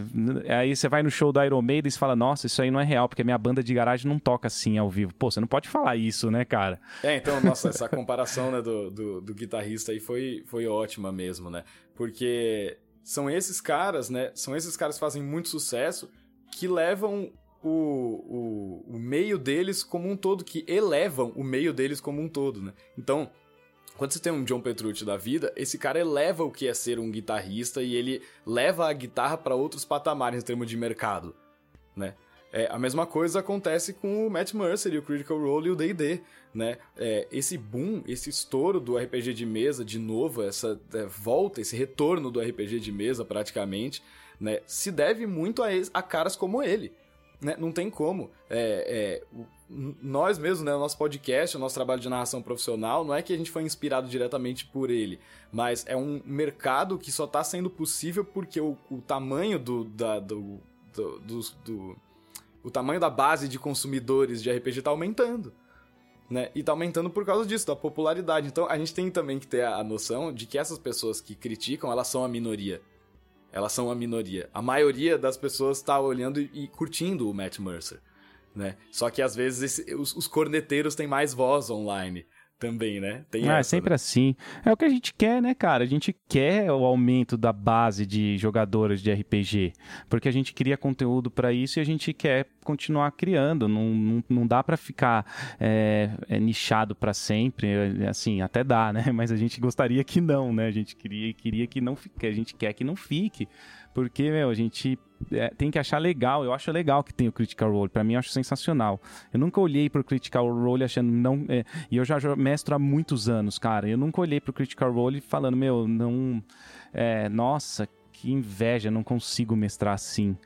Aí você vai no show do Iron Maiden e fala, nossa, isso aí não é real, porque a minha banda de garagem não toca assim ao vivo. Pô, você não pode falar isso, né, cara?
É, então, nossa, essa comparação né, do, do, do guitarrista aí foi, foi ótima mesmo, né? Porque são esses caras, né? São esses caras que fazem muito sucesso que levam o, o, o meio deles como um todo, que elevam o meio deles como um todo, né? Então, quando você tem um John Petrucci da vida, esse cara eleva o que é ser um guitarrista e ele leva a guitarra para outros patamares em termos de mercado, né? É, a mesma coisa acontece com o Matt Mercer e o Critical Role e o D&D, né? É, esse boom, esse estouro do RPG de mesa de novo, essa é, volta, esse retorno do RPG de mesa praticamente, né? Se deve muito a, a caras como ele, né? Não tem como. É, é, nós mesmos, né, o nosso podcast, o nosso trabalho de narração profissional, não é que a gente foi inspirado diretamente por ele, mas é um mercado que só está sendo possível porque o, o tamanho do, da, do, do, do, do, o tamanho da base de consumidores de RPG está aumentando. Né? E tá aumentando por causa disso, da popularidade. Então a gente tem também que ter a noção de que essas pessoas que criticam, elas são a minoria elas são a minoria. A maioria das pessoas está olhando e, e, curtindo o Matt Mercer, né? Só que às vezes esse, os, os corneteiros têm mais voz online também, né?
Tem ah, é sempre né? assim. É o que a gente quer, né, cara? A gente quer o aumento da base de jogadores de RPG, porque a gente cria conteúdo para isso e a gente quer continuar criando. Não, não, não dá para ficar é, é, nichado para sempre. Assim, até dá, né? Mas a gente gostaria que não, né? A gente queria, queria que não fique. A gente quer que não fique. Porque, meu, a gente é, tem que achar legal. Eu acho legal que tem o Critical Role. Para mim, eu acho sensacional. Eu nunca olhei pro Critical Role achando não. É, e eu já, mestro há muitos anos, cara. Eu nunca olhei pro Critical Role falando, meu, não. É, nossa, que inveja, não consigo mestrar assim.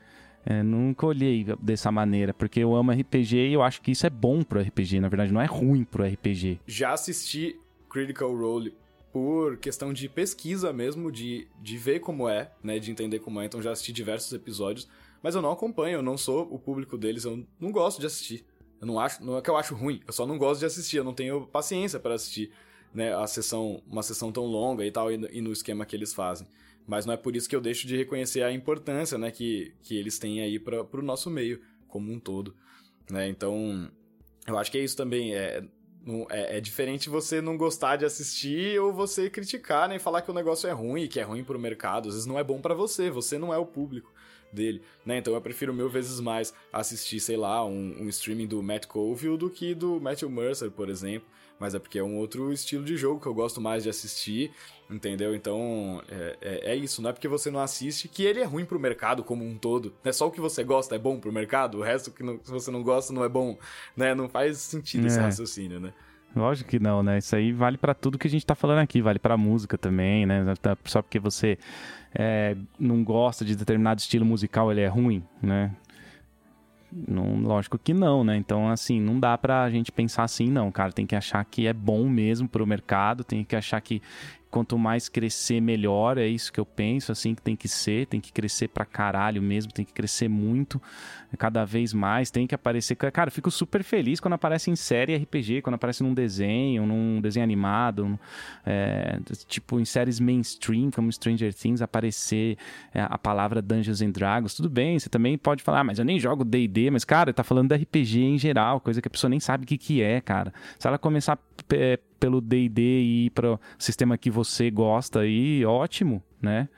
É, nunca olhei dessa maneira, porque eu amo RPG e eu acho que isso é bom pro RPG. Na verdade, não é ruim pro RPG.
Já assisti Critical Role por questão de pesquisa mesmo, de, de ver como é, né, de entender como é. Então já assisti diversos episódios, mas eu não acompanho, eu não sou o público deles, eu não gosto de assistir. Eu não acho, não é que eu acho ruim, eu só não gosto de assistir, eu não tenho paciência para assistir, né, a sessão, uma sessão tão longa e tal e, e no esquema que eles fazem. Mas não é por isso que eu deixo de reconhecer a importância, né, que, que eles têm aí para o nosso meio como um todo, né? Então, eu acho que é isso também, é é, é, diferente você não gostar de assistir ou você criticar? E falar que o negócio é ruim, que é ruim pro mercado. Às vezes não é bom para você, você não é o público dele, né? Então eu prefiro mil vezes mais assistir, sei lá, um, um streaming do Matt Colville do que do Matthew Mercer, por exemplo. Mas é porque é um outro estilo de jogo que eu gosto mais de assistir, entendeu? Então é, é, é isso, não é porque você não assiste que ele é ruim pro mercado como um todo. É só o que você gosta é bom pro mercado, o resto que, não, que você não gosta não é bom, né? Não faz sentido é. esse raciocínio, né?
Lógico que não, né? Isso aí vale para tudo que a gente tá falando aqui, vale pra música também, né? Só porque você é, não gosta de determinado estilo musical, ele é ruim, né? Não, lógico que não, né? Então, assim, não dá pra gente pensar assim, não, cara. Tem que achar que é bom mesmo pro mercado, tem que achar que quanto mais crescer, melhor. É isso que eu penso, assim que tem que ser. Tem que crescer pra caralho mesmo, tem que crescer muito, cada vez mais. Tem que aparecer. Cara, eu fico super feliz quando aparece em série RPG, quando aparece num desenho, num desenho animado, é, tipo em séries mainstream, como Stranger Things, aparecer é, a palavra Dungeons and Dragons. Tudo bem, você também pode falar, ah, mas eu nem jogo DD, mas, cara, tá falando de RPG em geral, coisa que a pessoa nem sabe o que, que é, cara. Se ela começar é, pelo D&D e ir para o sistema que você gosta aí, ótimo, né?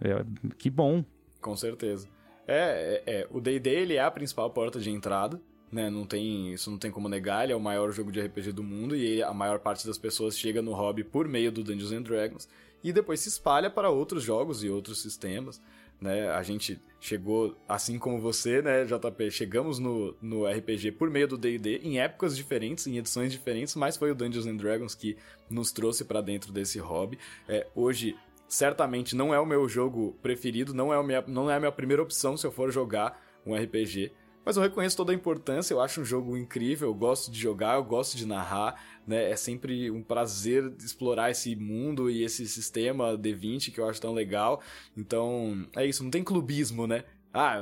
É, que bom.
Com certeza. É, é, é o D&D ele é a principal porta de entrada, né? Não tem, isso não tem como negar, ele é o maior jogo de RPG do mundo e a maior parte das pessoas chega no hobby por meio do Dungeons and Dragons e depois se espalha para outros jogos e outros sistemas, né? A gente chegou, assim como você, né, JP, chegamos no, no RPG por meio do D&D em épocas diferentes, em edições diferentes, mas foi o Dungeons and Dragons que nos trouxe para dentro desse hobby. É, hoje, certamente não é o meu jogo preferido, não é, minha, não é a minha primeira opção se eu for jogar um RPG, mas eu reconheço toda a importância, eu acho um jogo incrível, eu gosto de jogar, eu gosto de narrar, né? É sempre um prazer explorar esse mundo e esse sistema D20 que eu acho tão legal. Então, é isso, não tem clubismo, né? Ah,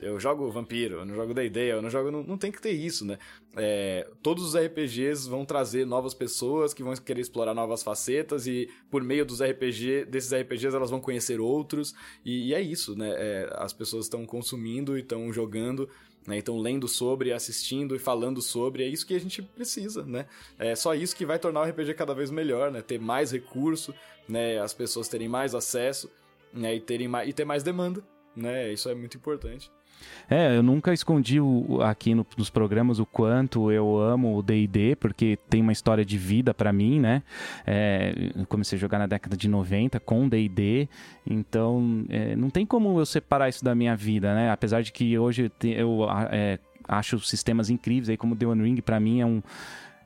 eu jogo, Vampiro, eu não jogo D&D, eu não jogo... Não, não tem que ter isso, né? É, todos os RPGs vão trazer novas pessoas que vão querer explorar novas facetas e por meio dos RPG, desses RPGs elas vão conhecer outros e, e é isso, né? É, as pessoas estão consumindo e estão jogando né? Então, lendo sobre, assistindo e falando sobre, é isso que a gente precisa, né? É só isso que vai tornar o RPG cada vez melhor, né? Ter mais recurso, né? As pessoas terem mais acesso, né? E, terem mais, e ter mais demanda, né? Isso é muito importante.
É, eu nunca escondi o, aqui no, nos programas o quanto eu amo o D&D, porque tem uma história de vida para mim, né? É, comecei a jogar na década de 90 com D&D, então é, não tem como eu separar isso da minha vida, né? Apesar de que hoje eu é, acho sistemas incríveis, aí como The One Ring para mim é um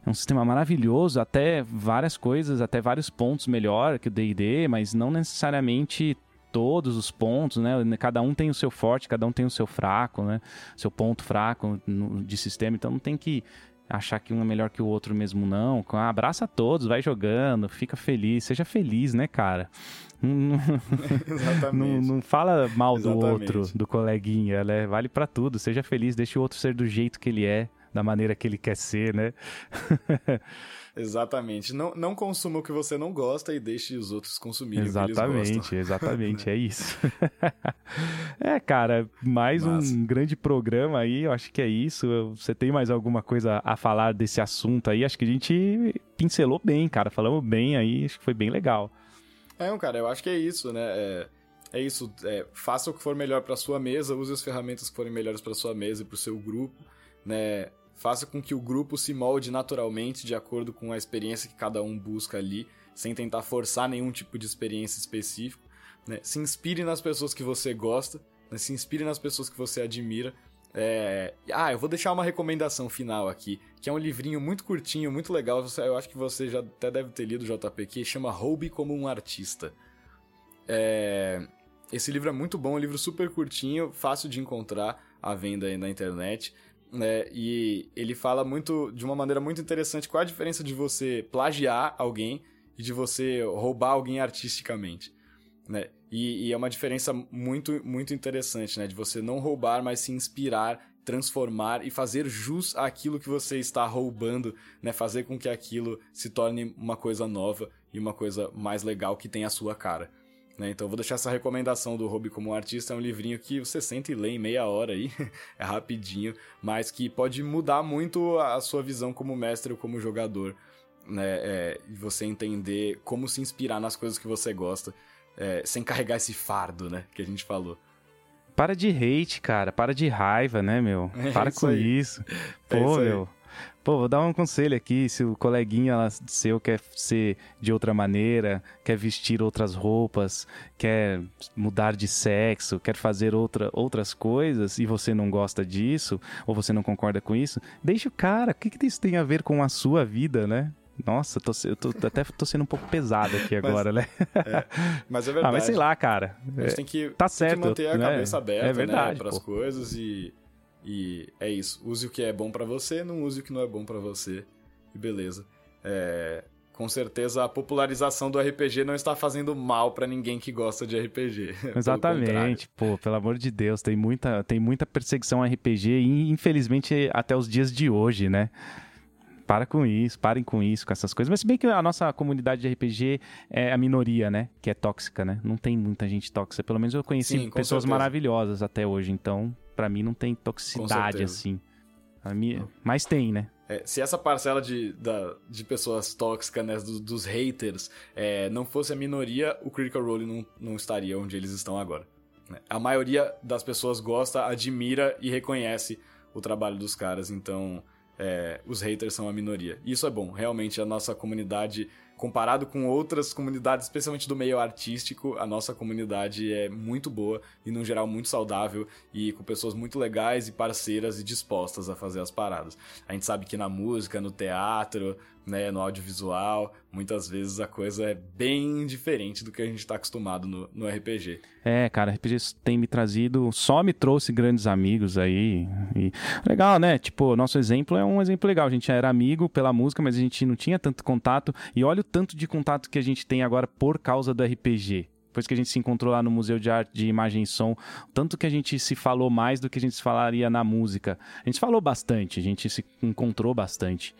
é um sistema maravilhoso, até várias coisas, até vários pontos melhor que o D&D, mas não necessariamente todos os pontos, né? Cada um tem o seu forte, cada um tem o seu fraco, né? Seu ponto fraco no, de sistema, então não tem que achar que um é melhor que o outro mesmo não. Abraça todos, vai jogando, fica feliz, seja feliz, né, cara? Não, não fala mal do Exatamente. outro, do coleguinha, né? Vale para tudo, seja feliz, deixe o outro ser do jeito que ele é, da maneira que ele quer ser, né?
Exatamente. Não, não consuma o que você não gosta e deixe os outros consumirem
exatamente, Exatamente, é isso. é, cara, mais um grande programa aí, eu acho que é isso. Você tem mais alguma coisa a falar desse assunto aí? Acho que a gente pincelou bem, cara. Falamos bem aí, acho que foi bem legal.
É, cara, eu acho que é isso, né? É, é isso. É, faça o que for melhor para sua mesa, use as ferramentas que forem melhores para sua mesa e para o seu grupo, né? Faça com que o grupo se molde naturalmente de acordo com a experiência que cada um busca ali, sem tentar forçar nenhum tipo de experiência específico. Né? Se inspire nas pessoas que você gosta, né? se inspire nas pessoas que você admira. É... Ah, eu vou deixar uma recomendação final aqui, que é um livrinho muito curtinho, muito legal. Eu acho que você já até deve ter lido o JP, que chama Roube como um Artista. É... Esse livro é muito bom, é um livro super curtinho, fácil de encontrar à venda aí na internet né? E ele fala muito, de uma maneira muito interessante, qual a diferença de você plagiar alguém e de você roubar alguém artisticamente, né? E, e, é uma diferença muito, muito interessante, né? De você não roubar, mas se inspirar, transformar e fazer jus àquilo que você está roubando, né? Fazer com que aquilo se torne uma coisa nova e uma coisa mais legal que tem a sua cara. Né? Então vou deixar essa recomendação do Hobby como artista, é um livrinho que você sente e lê em meia hora aí, é rapidinho, mas que pode mudar muito a sua visão como mestre ou como jogador, né? É, e você entender como se inspirar nas coisas que você gosta, é, sem carregar esse fardo, né, que a gente falou.
Para de hate, cara, para de raiva, né, meu? É para com aí. isso. É Pô, isso meu. Pô, vou dar um conselho aqui, se o coleguinha seu quer ser de outra maneira, quer vestir outras roupas, quer mudar de sexo, quer fazer outra, outras coisas e você não gosta disso, ou você não concorda com isso, deixa o cara. O que, que isso tem a ver com a sua vida, né? Nossa, tô, eu tô, até tô sendo um pouco pesado aqui agora, mas, né?
É, mas é verdade. Ah,
mas sei lá, cara.
A gente tem que, tá certo, tem que manter a né? cabeça aberta é verdade, né, para as coisas e e é isso. Use o que é bom para você, não use o que não é bom para você. E beleza. É, com certeza a popularização do RPG não está fazendo mal para ninguém que gosta de RPG.
Exatamente, pô, pelo amor de Deus, tem muita, tem muita perseguição RPG e infelizmente até os dias de hoje, né? Para com isso, parem com isso, com essas coisas. Mas se bem que a nossa comunidade de RPG é a minoria, né? Que é tóxica, né? Não tem muita gente tóxica. Pelo menos eu conheci Sim, pessoas certeza. maravilhosas até hoje, então para mim não tem toxicidade assim. Mim, mas tem, né?
É, se essa parcela de, da, de pessoas tóxicas, né, dos, dos haters, é, não fosse a minoria, o Critical Role não, não estaria onde eles estão agora. Né? A maioria das pessoas gosta, admira e reconhece o trabalho dos caras, então é, os haters são a minoria. Isso é bom, realmente a nossa comunidade comparado com outras comunidades, especialmente do meio artístico, a nossa comunidade é muito boa e, no geral, muito saudável e com pessoas muito legais e parceiras e dispostas a fazer as paradas. A gente sabe que na música, no teatro, né, no audiovisual, muitas vezes a coisa é bem diferente do que a gente está acostumado no, no RPG.
É, cara, RPG tem me trazido, só me trouxe grandes amigos aí. E... Legal, né? Tipo, nosso exemplo é um exemplo legal. A gente era amigo pela música, mas a gente não tinha tanto contato. E olha o tanto de contato que a gente tem agora por causa do RPG depois que a gente se encontrou lá no Museu de Arte de Imagem e Som, tanto que a gente se falou mais do que a gente se falaria na música. A gente falou bastante, a gente se encontrou bastante.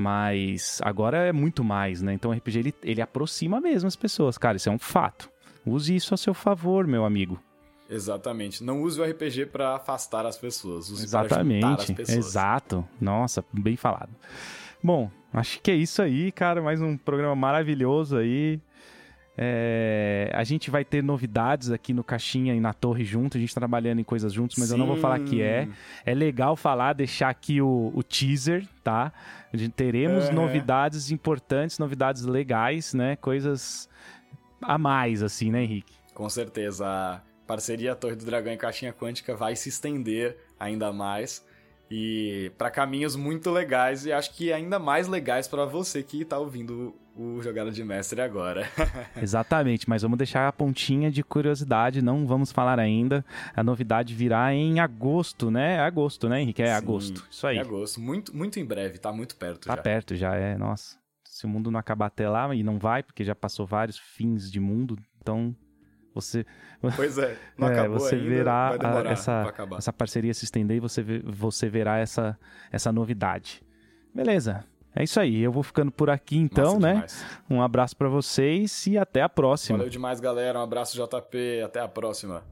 Mas agora é muito mais, né? Então o RPG ele, ele aproxima mesmo as pessoas, cara, isso é um fato. Use isso a seu favor, meu amigo.
Exatamente. Não use o RPG para afastar as pessoas. Use
Exatamente.
Para as pessoas.
Exato. Nossa, bem falado. Bom, acho que é isso aí, cara. Mais um programa maravilhoso aí. É, a gente vai ter novidades aqui no Caixinha e na Torre junto, a gente tá trabalhando em coisas juntos, mas Sim. eu não vou falar que é. É legal falar, deixar aqui o, o teaser, tá? Teremos é. novidades importantes, novidades legais, né? Coisas a mais, assim, né, Henrique?
Com certeza. A parceria Torre do Dragão e Caixinha Quântica vai se estender ainda mais e para caminhos muito legais e acho que ainda mais legais para você que tá ouvindo o Jogada de Mestre agora.
Exatamente, mas vamos deixar a pontinha de curiosidade, não vamos falar ainda. A novidade virá em agosto, né? É agosto, né, Henrique? É Sim, agosto. Isso aí. É
agosto, muito, muito em breve, tá muito perto
tá
já.
perto já, é, nossa. Se o mundo não acabar até lá, e não vai, porque já passou vários fins de mundo, então você
Pois é, não é, acabou
você
ainda,
verá a, essa, essa parceria se estender e você, você verá essa, essa novidade. Beleza. É isso aí, eu vou ficando por aqui então, Massa né? Demais. Um abraço para vocês e até a próxima.
Valeu demais, galera. Um abraço, JP. Até a próxima.